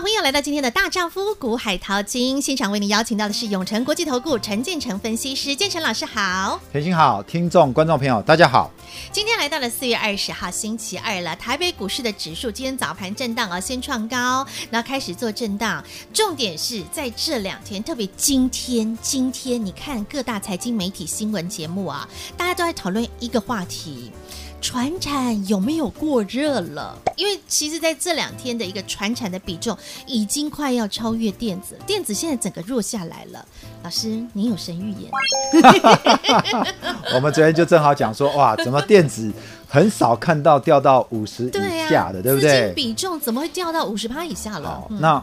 朋友来到今天的大丈夫股海淘金现场，为您邀请到的是永诚国际投顾陈建成分析师，建成老师好，田心好，听众观众朋友大家好。今天来到了四月二十号星期二了，台北股市的指数今天早盘震荡啊，先创高，然后开始做震荡。重点是在这两天，特别今天，今天你看各大财经媒体新闻节目啊，大家都在讨论一个话题。船产有没有过热了？因为其实在这两天的一个船产的比重已经快要超越电子，电子现在整个弱下来了。老师，你有神预言？我们昨天就正好讲说，哇，怎么电子很少看到掉到五十以下的，对，不对？比重怎么会掉到五十趴以下了？那。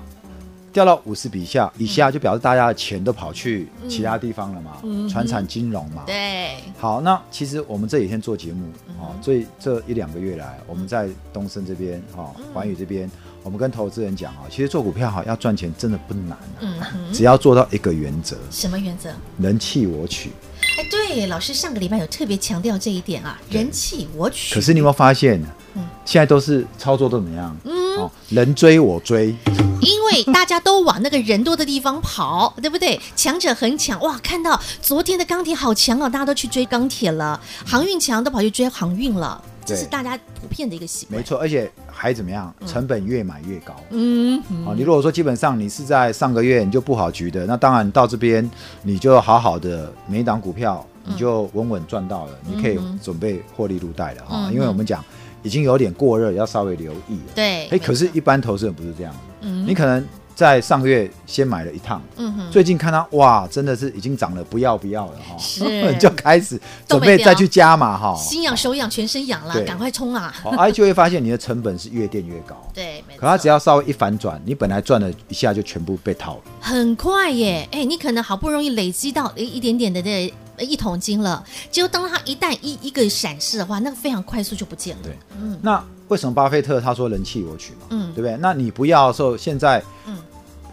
掉到五十笔下以下，就表示大家的钱都跑去其他地方了嘛，传、嗯、产金融嘛。对。好，那其实我们这几天做节目啊，所以、这一两个月来，我们在东升这边啊，环宇这边，我们跟投资人讲啊，其实做股票哈要赚钱真的不难、啊，嗯，只要做到一个原则。什么原则？人弃我取。哎，对，老师上个礼拜有特别强调这一点啊，人弃我取。可是你有没有发现，嗯，现在都是操作都怎么样？嗯，哦，人追我追。因为大家都往那个人多的地方跑，对不对？强者恒强，哇！看到昨天的钢铁好强哦，大家都去追钢铁了。航运强都跑去追航运了，这是大家普遍的一个习惯。没错，而且还怎么样？成本越买越高。嗯，好，你如果说基本上你是在上个月你就布好局的，那当然到这边你就好好的每一档股票你就稳稳赚到了，你可以准备获利入袋了哈。因为我们讲已经有点过热，要稍微留意了。对，哎，可是，一般投资人不是这样。嗯，你可能在上个月先买了一趟，嗯哼，最近看到哇，真的是已经涨了，不要不要了哈，是，就开始准备再去加码哈，心痒手痒全身痒了，赶快冲啊！哎，就会发现你的成本是越垫越高，对，可它只要稍微一反转，你本来赚了一下就全部被套了，很快耶！哎，你可能好不容易累积到一一点点的这一桶金了，结果当它一旦一一个闪失的话，那个非常快速就不见了。对，嗯，那。为什么巴菲特他说人弃我取嘛？嗯，对不对？那你不要的时候，现在，嗯，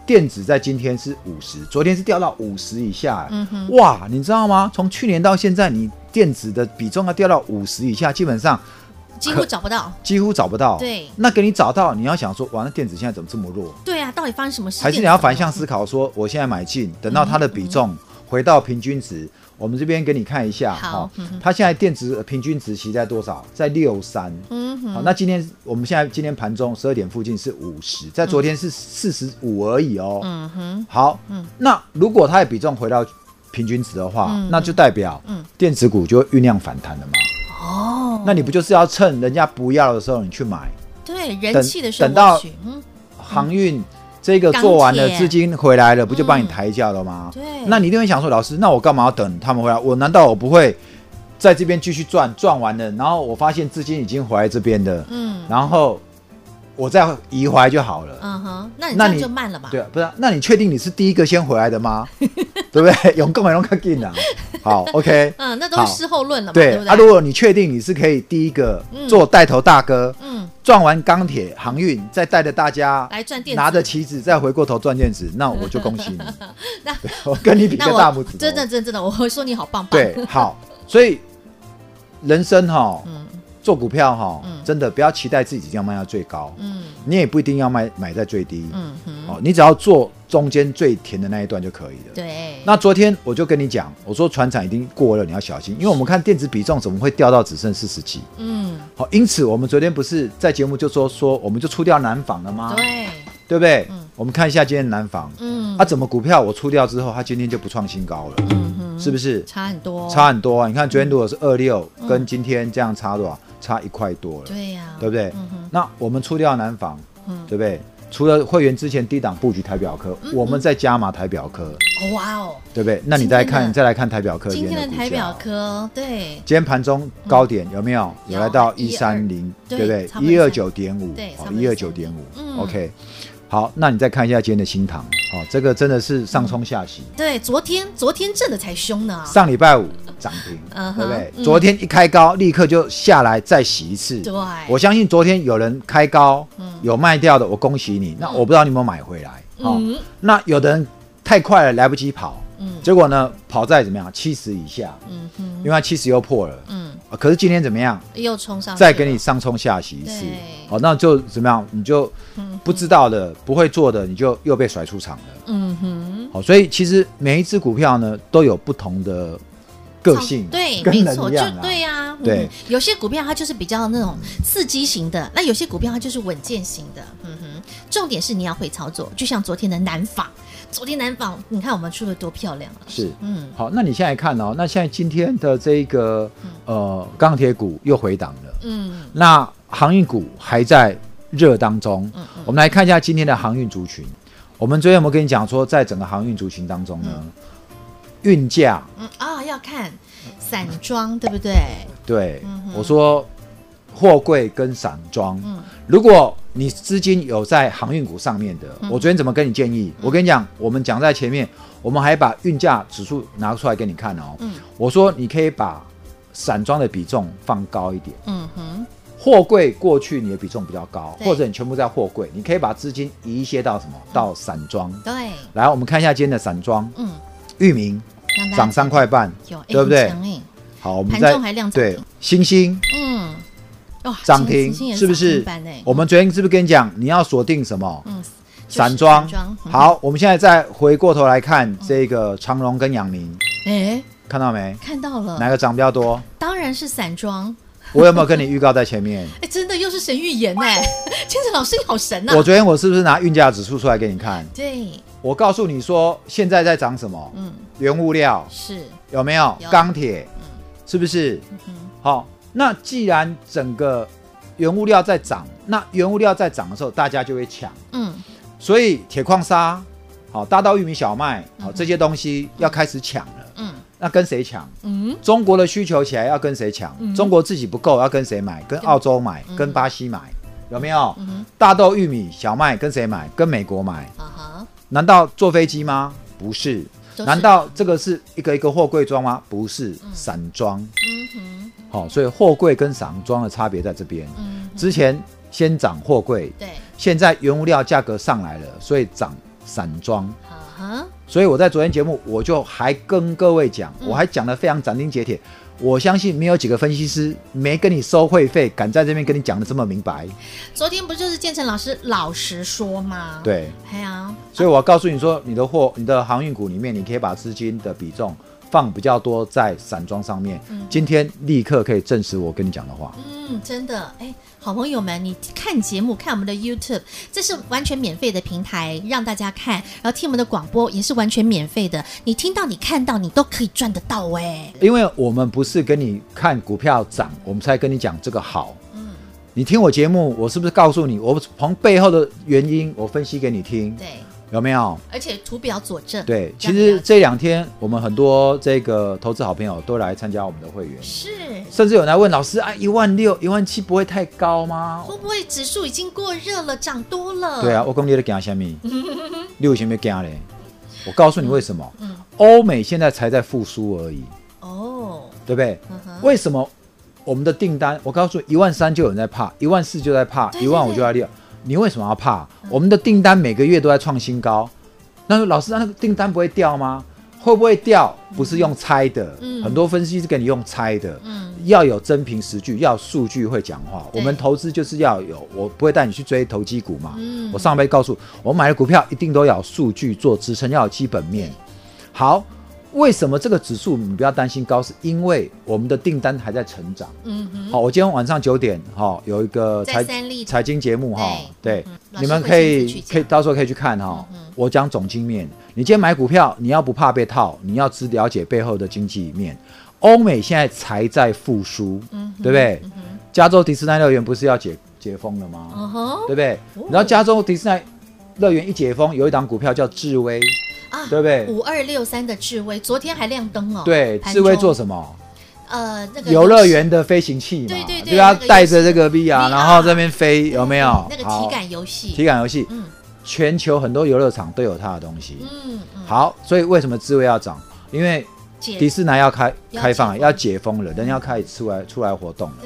电子在今天是五十，昨天是掉到五十以下，嗯哼，哇，你知道吗？从去年到现在，你电子的比重要掉到五十以下，基本上几乎找不到，几乎找不到。对，那给你找到，你要想说，哇，那电子现在怎么这么弱？对啊，到底发生什么事？还是你要反向思考，说我现在买进，等到它的比重回到平均值。嗯我们这边给你看一下，好，它现在电子平均值其实在多少？在六三。嗯，好，那今天我们现在今天盘中十二点附近是五十，在昨天是四十五而已哦。嗯哼，好，嗯，那如果它的比重回到平均值的话，那就代表，嗯，电子股就会酝酿反弹了嘛。哦，那你不就是要趁人家不要的时候你去买？对，人气的时候等到航运。这个做完了，资金回来了，不就帮你抬价了吗？对。那你一定会想说，老师，那我干嘛要等他们回来？我难道我不会在这边继续赚？赚完了，然后我发现资金已经回来这边的，嗯，然后我再移回来就好了。嗯哼，那你那你就慢了嘛？对啊，不是？那你确定你是第一个先回来的吗？对不对？用更没用更近啊。好，OK。嗯，那都是事后论了嘛。对啊，如果你确定你是可以第一个做带头大哥，嗯。赚完钢铁航运，再带着大家来赚电，拿着旗子再回过头赚电子，那 我就恭喜你。那我跟你比个大拇指。真的，真的，真的，我会说你好棒棒。对，好，所以人生哈，嗯，做股票哈，嗯，真的不要期待自己一定要卖到最高，嗯，你也不一定要卖买在最低，嗯哼，哦，你只要做。中间最甜的那一段就可以了。对。那昨天我就跟你讲，我说船产已经过了，你要小心，因为我们看电子比重怎么会掉到只剩四十几？嗯。好，因此我们昨天不是在节目就说说，我们就出掉南纺了吗？对。对不对？嗯。我们看一下今天南纺。嗯。啊，怎么股票我出掉之后，它今天就不创新高了？嗯哼。是不是？差很多。差很多啊！你看昨天如果是二六，跟今天这样差多少？差一块多了。对呀。对不对？那我们出掉南房，嗯，对不对？除了会员之前低档布局台表科，嗯、我们再加码台表科。哇哦，对不对？那你再看，再来看台表科。今天的台表科，对。今天盘中高点有没有？嗯、有来到一三零，对不对？一二九点五，对，一二九点五。OK，好，那你再看一下今天的新唐，哦，这个真的是上冲下洗。对，昨天昨天震的才凶呢。上礼拜五涨停，对不对？昨天一开高，立刻就下来再洗一次。对，我相信昨天有人开高，有卖掉的，我恭喜你。那我不知道你有没有买回来。哦，那有的人太快了，来不及跑。嗯，结果呢，跑在怎么样？七十以下。嗯哼，因为它七十又破了。嗯，可是今天怎么样？又冲上，再给你上冲下洗一次。哦，那就怎么样？你就不知道的、不会做的，你就又被甩出场了。嗯哼。好，所以其实每一只股票呢，都有不同的个性。对，没错，就对呀。对，有些股票它就是比较那种刺激型的，那有些股票它就是稳健型的。嗯哼。重点是你要会操作，就像昨天的南纺。昨天南纺，你看我们出的多漂亮啊！是，嗯，好，那你现在看哦，那现在今天的这个呃钢铁股又回档了，嗯，那航运股还在热当中，嗯，嗯，我们来看一下今天的航运族群。我们昨天有没有跟你讲说，在整个航运族群当中呢，运价，嗯啊，要看散装对不对？对，嗯、我说货柜跟散装，嗯，如果你资金有在航运股上面的，嗯、我昨天怎么跟你建议？嗯、我跟你讲，我们讲在前面，我们还把运价指数拿出来给你看哦。嗯、我说你可以把散装的比重放高一点。嗯哼。货柜过去你的比重比较高，或者你全部在货柜，你可以把资金移一些到什么？嗯、到散装。对。来，我们看一下今天的散装。嗯。域名涨三块半，有对不对？好，我们再对星星。嗯。涨停是不是？我们昨天是不是跟你讲，你要锁定什么？嗯，散装。好，我们现在再回过头来看这个长荣跟阳明。哎，看到没？看到了。哪个涨比较多？当然是散装。我有没有跟你预告在前面？哎，真的又是神预言哎！千成老师你好神呐！我昨天我是不是拿运价指数出来给你看？对。我告诉你说，现在在涨什么？嗯，原物料是有没有？钢铁，是不是？嗯好。那既然整个原物料在涨，那原物料在涨的时候，大家就会抢。嗯，所以铁矿砂、好大豆、玉米、小麦，好这些东西要开始抢了。嗯，那跟谁抢？嗯，中国的需求起来要跟谁抢？中国自己不够要跟谁买？跟澳洲买？跟巴西买？有没有？大豆、玉米、小麦跟谁买？跟美国买？难道坐飞机吗？不是。难道这个是一个一个货柜装吗？不是，散装。嗯哼。好，所以货柜跟散装的差别在这边。嗯，之前先涨货柜，对，现在原物料价格上来了，所以涨散装。啊，所以我在昨天节目我就还跟各位讲，我还讲得非常斩钉截铁。我相信没有几个分析师没跟你收会费，敢在这边跟你讲的这么明白。昨天不就是建成老师老实说吗？对，哎呀，所以我要告诉你说，你的货，你的航运股里面，你可以把资金的比重。放比较多在散装上面，嗯、今天立刻可以证实我跟你讲的话。嗯，真的，哎，好朋友们，你看节目，看我们的 YouTube，这是完全免费的平台，让大家看，然后听我们的广播也是完全免费的。你听到，你看到，你都可以赚得到哎。因为我们不是跟你看股票涨，我们才跟你讲这个好。嗯，你听我节目，我是不是告诉你，我从背后的原因，我分析给你听？对。有没有？而且图表佐证。对，其实这两天我们很多这个投资好朋友都来参加我们的会员，是，甚至有人来问老师啊，一万六、一万七不会太高吗？会不会指数已经过热了，涨多了？对啊，我讲你在惊什么？你为什么惊嘞？我告诉你为什么？嗯，欧美现在才在复苏而已。哦，对不对？为什么我们的订单？我告诉你，一万三就有人在怕，一万四就在怕，一万五就在六。你为什么要怕？我们的订单每个月都在创新高。那老师，那个订单不会掉吗？会不会掉？不是用猜的，嗯、很多分析是给你用猜的。嗯、要有真凭实据，要数据会讲话。我们投资就是要有，我不会带你去追投机股嘛。嗯、我上辈告诉我，我买的股票一定都要有数据做支撑，要有基本面。好。为什么这个指数你不要担心高？是因为我们的订单还在成长。嗯哼。好，我今天晚上九点哈有一个财财经节目哈，对，你们可以可以到时候可以去看哈。我讲总经面，你今天买股票，你要不怕被套，你要只了解背后的经济面。欧美现在才在复苏，对不对？加州迪士尼乐园不是要解解封了吗？嗯哼，对不对？然后加州迪士尼乐园一解封，有一档股票叫智威。对不对？五二六三的智威昨天还亮灯哦。对，智威做什么？呃，那个游乐园的飞行器嘛，对对对，要带着这个 VR，然后这边飞，有没有？那个体感游戏，体感游戏。嗯，全球很多游乐场都有它的东西。嗯，嗯好，所以为什么智慧要涨？因为迪士尼要开开放，要解封了，人要开始出来出来活动了。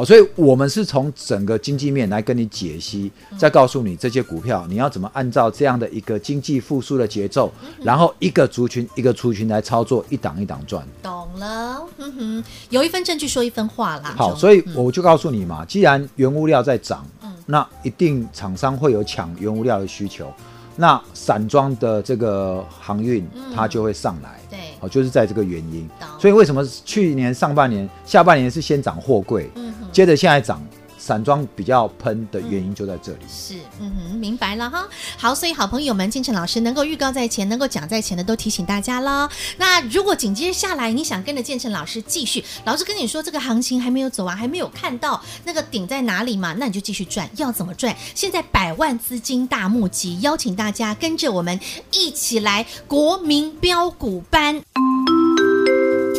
好，所以我们是从整个经济面来跟你解析，再告诉你这些股票你要怎么按照这样的一个经济复苏的节奏，然后一个族群一个族群来操作，一档一档赚。懂了，嗯哼，有一份证据说一分话啦。好，所以我就告诉你嘛，既然原物料在涨，那一定厂商会有抢原物料的需求。那散装的这个航运，它就会上来，对，哦，就是在这个原因。所以为什么去年上半年、下半年是先涨货柜，嗯，接着现在涨。散装比较喷的原因就在这里。是，嗯哼，明白了哈。好，所以好朋友们，建成老师能够预告在前，能够讲在前的，都提醒大家了。那如果紧接下来你想跟着建成老师继续，老师跟你说这个行情还没有走完，还没有看到那个顶在哪里嘛，那你就继续赚。要怎么赚？现在百万资金大募集，邀请大家跟着我们一起来国民标股班。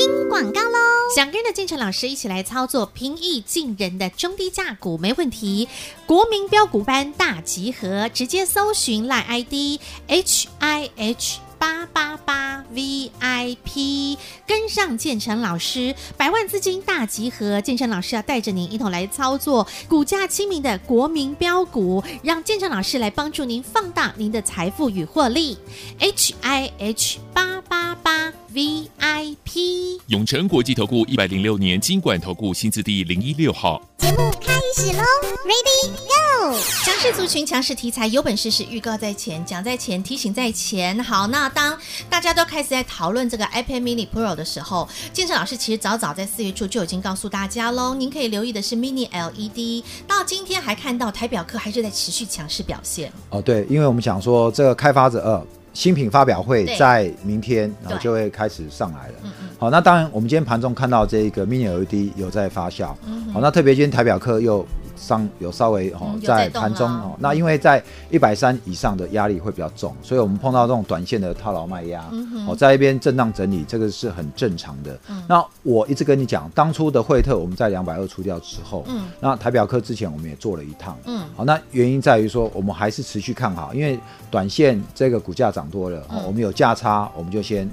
听广告喽！想跟着建成老师一起来操作平易近人的中低价股，没问题。国民标股班大集合，直接搜寻 LINE ID H I H 八八八 V I P，跟上建成老师，百万资金大集合，建成老师要带着您一同来操作股价亲民的国民标股，让建成老师来帮助您放大您的财富与获利。H I H 八八八 V I P，永诚国际投顾一百零六年金管投顾新字第零一六号。节目开始喽，Ready Go！强势族群、强势题材，有本事是预告在前，讲在前，提醒在前。好，那当大家都开始在讨论这个 iPad Mini Pro 的时候，建成老师其实早早在四月初就已经告诉大家喽。您可以留意的是 Mini LED，到今天还看到台表科还是在持续强势表现。哦，对，因为我们讲说这个开发者二。新品发表会在明天，然后就会开始上来了。好，那当然，我们今天盘中看到这个 Mini LED 有在发酵。好，那特别今天台表科又。上有稍微哦，在盘中哦，那因为在一百三以上的压力会比较重，所以我们碰到这种短线的套牢卖压，哦，在一边震荡整理，这个是很正常的。那我一直跟你讲，当初的惠特我们在两百二出掉之后，嗯，那台表科之前我们也做了一趟，嗯，好，那原因在于说我们还是持续看好，因为短线这个股价涨多了，我们有价差，我们就先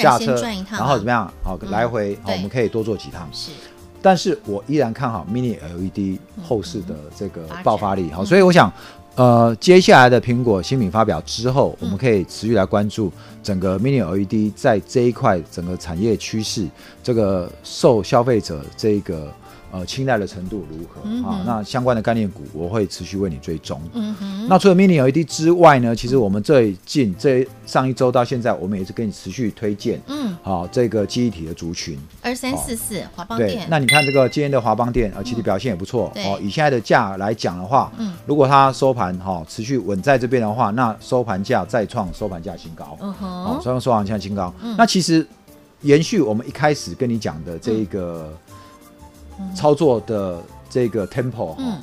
下车，然后怎么样？好，来回我们可以多做几趟。是。但是我依然看好 Mini LED 后市的这个爆发力，好，所以我想，呃，接下来的苹果新品发表之后，我们可以持续来关注整个 Mini LED 在这一块整个产业趋势，这个受消费者这个。呃，青睐的程度如何？嗯、啊？那相关的概念股，我会持续为你追踪。嗯哼。那除了 Mini LED 之外呢？其实我们最近这上一周到现在，我们也是跟你持续推荐。嗯。好、啊，这个记忆体的族群。二三四四华邦店。对。那你看这个今天的华邦店，呃，其实表现也不错。嗯、哦。以现在的价来讲的话，嗯。如果它收盘哈、哦、持续稳在这边的话，那收盘价再创收盘价新高。嗯哼。好、哦，再创收盘价新高。嗯。那其实延续我们一开始跟你讲的这一个。嗯操作的这个 tempo，嗯，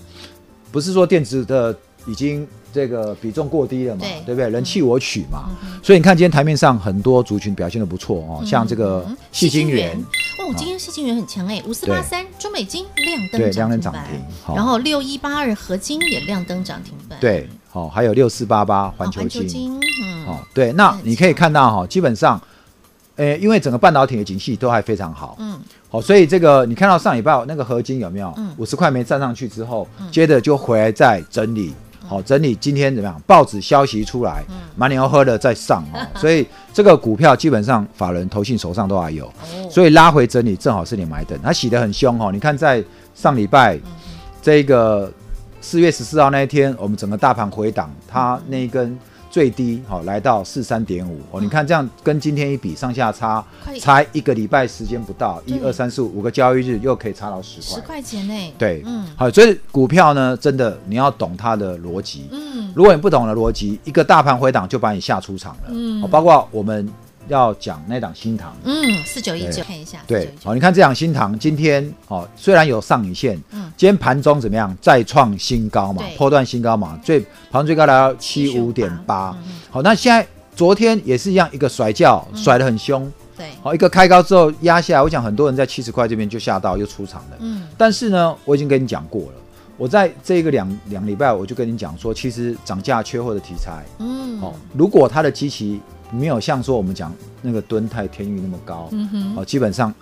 不是说电子的已经这个比重过低了嘛，对，对不对？人弃我取嘛，所以你看今天台面上很多族群表现的不错哦，像这个矽晶圆，哦，今天矽晶圆很强哎，五四八三中美金亮灯，对，亮灯涨停，然后六一八二合金也亮灯涨停板，对，好，还有六四八八环球晶，嗯，哦，对，那你可以看到哈，基本上，诶，因为整个半导体的景气都还非常好，嗯。好，所以这个你看到上礼拜那个合金有没有？五十块没站上去之后，嗯、接着就回来再整理。好，整理今天怎么样？报纸消息出来，满脸喝的再上哦。所以这个股票基本上法人投信手上都还有，所以拉回整理正好是你买的。它洗得很凶哦。你看在上礼拜这个四月十四号那一天，我们整个大盘回档，它那一根。最低好来到四三点五。哦，你看这样跟今天一比，上下差才一个礼拜时间不到，一二三四五五个交易日又可以差到十块，十块钱呢？对，嗯，好，所以股票呢，真的你要懂它的逻辑，嗯，如果你不懂的逻辑，一个大盘回档就把你吓出场了，嗯，包括我们。要讲那档新塘，嗯，四九一九，看一下，对，好，你看这档新塘今天哦，虽然有上影线，嗯，今天盘中怎么样？再创新高嘛，破段新高嘛，最盘中最高来到七五点八，好，那现在昨天也是一样，一个甩轿甩得很凶，对，好，一个开高之后压下来，我想很多人在七十块这边就吓到又出场了，嗯，但是呢，我已经跟你讲过了。我在这个两两礼拜，我就跟你讲说，其实涨价缺货的题材，嗯，哦，如果它的基期没有像说我们讲那个敦泰天域那么高，嗯哼，哦，基本上。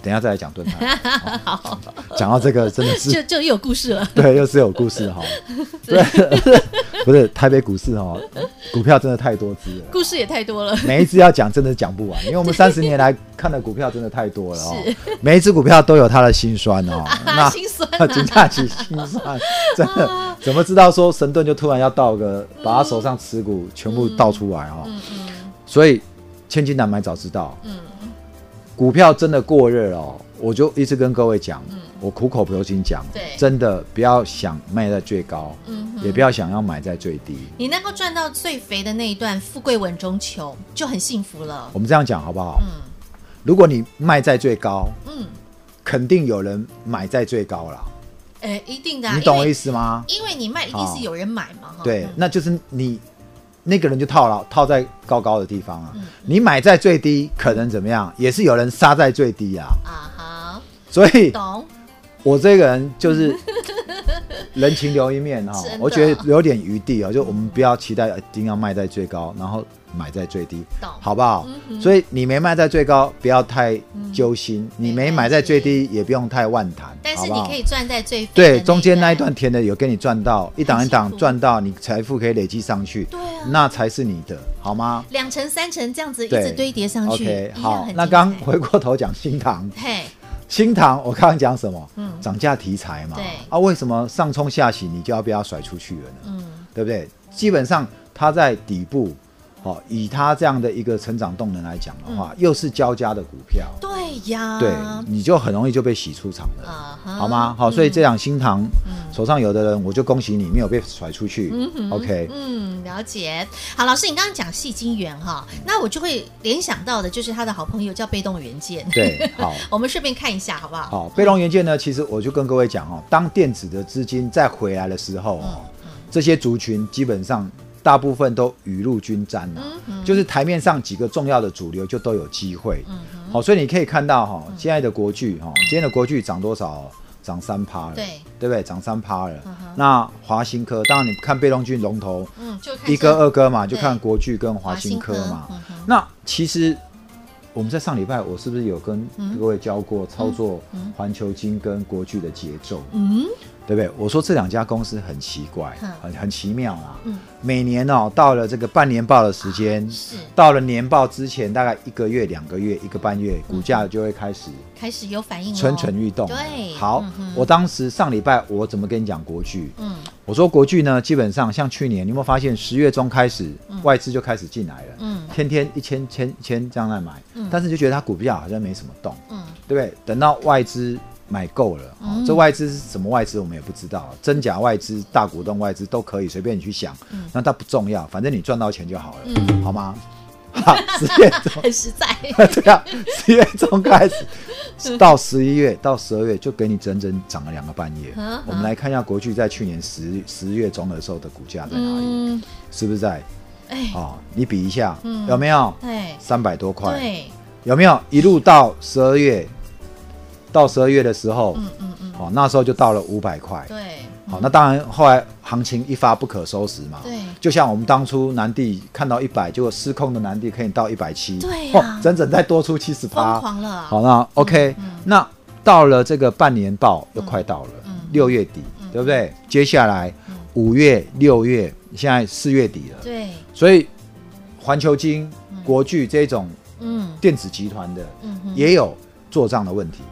等一下再来讲敦泰。好，讲到这个真的是就就又有故事了。对，又是有故事哈。对，不是台北股市哈，股票真的太多只了，故事也太多了。每一只要讲真的讲不完，因为我们三十年来看的股票真的太多了哦。每一只股票都有它的辛酸哦。那辛酸，金价起辛酸，真的怎么知道说神盾就突然要倒个，把他手上持股全部倒出来哈？所以千金难买早知道。嗯。股票真的过热哦，我就一直跟各位讲，嗯、我苦口婆心讲，对，真的不要想卖在最高，嗯，也不要想要买在最低。你能够赚到最肥的那一段，富贵稳中求，就很幸福了。我们这样讲好不好？嗯，如果你卖在最高，嗯，肯定有人买在最高了。哎、欸，一定的、啊，你懂我意思吗？因为你卖一定是有人买嘛，哦、对，嗯、那就是你。那个人就套牢，套在高高的地方啊。嗯、你买在最低，可能怎么样？也是有人杀在最低啊。啊哈。所以，懂。我这个人就是 人情留一面哈、哦，我觉得留点余地啊、哦，就我们不要期待一定要卖在最高，然后。买在最低，好不好？嗯、所以你没卖在最高，不要太揪心；嗯、你没买在最低，也不用太万谈。但是你可以赚在最对中间那一段甜的有给你赚到一档一档赚到，你财富可以累积上去，对啊，那才是你的，好吗？两层三层这样子一直堆叠上去，OK，好。那刚回过头讲新塘，嘿，新塘我刚刚讲什么？嗯，涨价题材嘛，对啊，为什么上冲下洗你就要被它甩出去了呢？嗯，对不对？基本上它在底部。好，以它这样的一个成长动能来讲的话，又是交加的股票，对呀，对，你就很容易就被洗出场了，好吗？好，所以这样新塘手上有的人，我就恭喜你没有被甩出去。OK，嗯，了解。好，老师，你刚刚讲矽晶元哈，那我就会联想到的就是他的好朋友叫被动元件。对，好，我们顺便看一下好不好？好，被动元件呢，其实我就跟各位讲哦，当电子的资金再回来的时候哦，这些族群基本上。大部分都雨露均沾了，嗯嗯、就是台面上几个重要的主流就都有机会。嗯嗯哦，所以你可以看到哈，现在的国巨哈，今天的国巨涨多少？涨三趴了，对，对不对？涨三趴了。那华新科，当然你看被动军龙头，嗯，就一哥二哥嘛，就看国巨跟华新科嘛。嗯、那其实我们在上礼拜，我是不是有跟各位教过操作环球金跟国巨的节奏？嗯。对不对？我说这两家公司很奇怪，很很奇妙啊。嗯，每年哦，到了这个半年报的时间，是到了年报之前大概一个月、两个月、一个半月，股价就会开始开始有反应，蠢蠢欲动。对，好，我当时上礼拜我怎么跟你讲国巨？嗯，我说国巨呢，基本上像去年，你有没有发现十月中开始外资就开始进来了？嗯，天天一千千千这样来买，但是就觉得它股票好像没什么动，嗯，对不对？等到外资。买够了，哦，这外资是什么外资我们也不知道，真假外资、大股东外资都可以随便你去想，那它不重要，反正你赚到钱就好了，好吗？好，十月中。很实在，对啊，十月中开始到十一月到十二月就给你整整涨了两个半月。我们来看一下国巨在去年十十月中的时候的股价在哪里，是不是在？哎，哦，你比一下，有没有？对，三百多块，对，有没有？一路到十二月？到十二月的时候，嗯嗯嗯，哦，那时候就到了五百块，对，好，那当然后来行情一发不可收拾嘛，对，就像我们当初南地看到一百，结果失控的南地可以到一百七，对，哦，整整再多出七十八，疯狂了，好，那 OK，那到了这个半年报又快到了，六月底，对不对？接下来五月、六月，现在四月底了，对，所以环球金、国巨这种嗯。电子集团的，嗯也有做账的问题。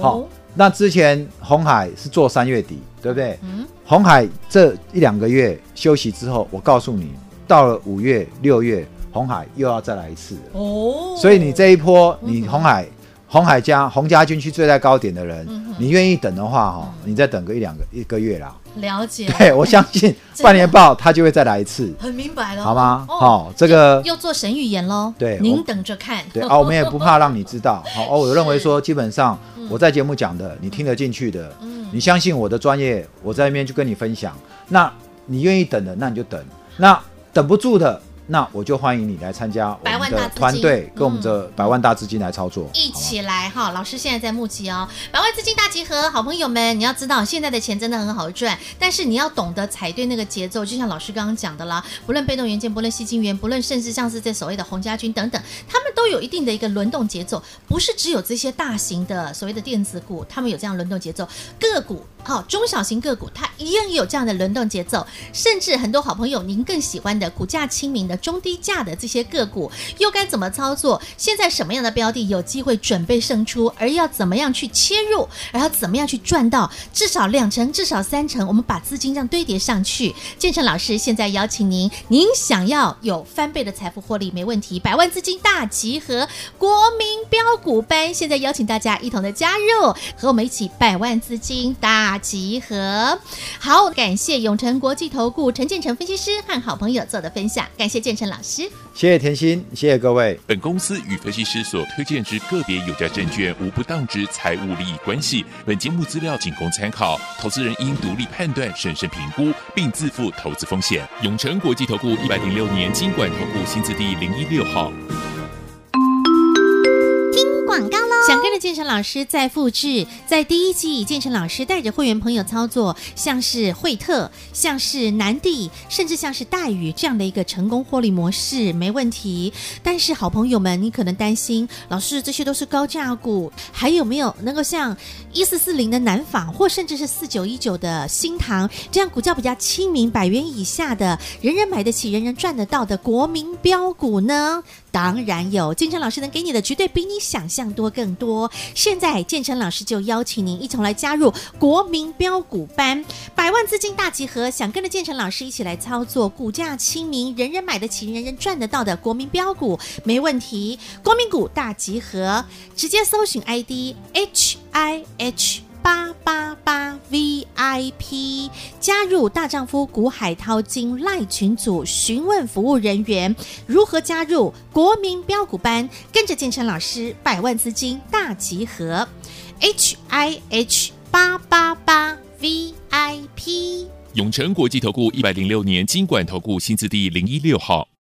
好，那之前红海是做三月底，对不对？嗯，红海这一两个月休息之后，我告诉你，到了五月、六月，红海又要再来一次哦。所以你这一波，你红海、鸿海家、红家军去最在高点的人，你愿意等的话，哈，你再等个一两个一个月啦。了解，对，我相信 半年报它就会再来一次，很明白了，好吗？好，这个又做神预言喽。对，您等着看。对啊，我们也不怕让你知道。好，哦，我认为说，基本上我在节目讲的，你听得进去的，你相信我的专业，我在那边就跟你分享。那你愿意等的，那你就等；那等不住的，那我就欢迎你来参加我们的团队，跟我们的百万大资金来操作，一起来哈！老师现在在募集哦，百万资金大集合，好朋友们，你要知道现在的钱真的很好赚，但是你要懂得踩对那个节奏，就像老师刚刚讲的啦，不论被动元件，不论矽晶圆，不论甚至像是这所谓的洪家军等等，他们都有一定的一个轮动节奏，不是只有这些大型的所谓的电子股，他们有这样轮动节奏，个股。好，中小型个股它一样有这样的轮动节奏，甚至很多好朋友您更喜欢的股价亲民的中低价的这些个股，又该怎么操作？现在什么样的标的有机会准备胜出？而要怎么样去切入？然后怎么样去赚到至少两成、至少三成？我们把资金这样堆叠上去。建成老师现在邀请您，您想要有翻倍的财富获利没问题，百万资金大集合国民标股班，现在邀请大家一同的加入，和我们一起百万资金大。大集合，好，感谢永诚国际投顾陈建成分析师和好朋友做的分享，感谢建成老师，谢谢甜心，谢谢各位。本公司与分析师所推荐之个别有价证券无不当之财务利益关系，本节目资料仅供参考，投资人应独立判断、审慎评估，并自负投资风险。永诚国际投顾一百零六年经管投顾新字第零一六号。想跟着建成老师再复制，在第一季建成老师带着会员朋友操作，像是惠特、像是南地，甚至像是大宇这样的一个成功获利模式，没问题。但是好朋友们，你可能担心，老师这些都是高价股，还有没有能够像一四四零的南纺，或甚至是四九一九的新唐这样股价比较亲民、百元以下的，人人买得起、人人赚得到的国民标股呢？当然有，建成老师能给你的绝对比你想象多更多。现在建成老师就邀请您一同来加入国民标股班，百万资金大集合，想跟着建成老师一起来操作，股价亲民，人人买得起，人人赚得到的国民标股，没问题。国民股大集合，直接搜寻 ID H I H。八八八 VIP 加入大丈夫股海淘金赖群组，询问服务人员如何加入？国民标股班，跟着建成老师百万资金大集合，H I H 八八八 VIP 永诚国际投顾一百零六年金管投顾新字第零一六号。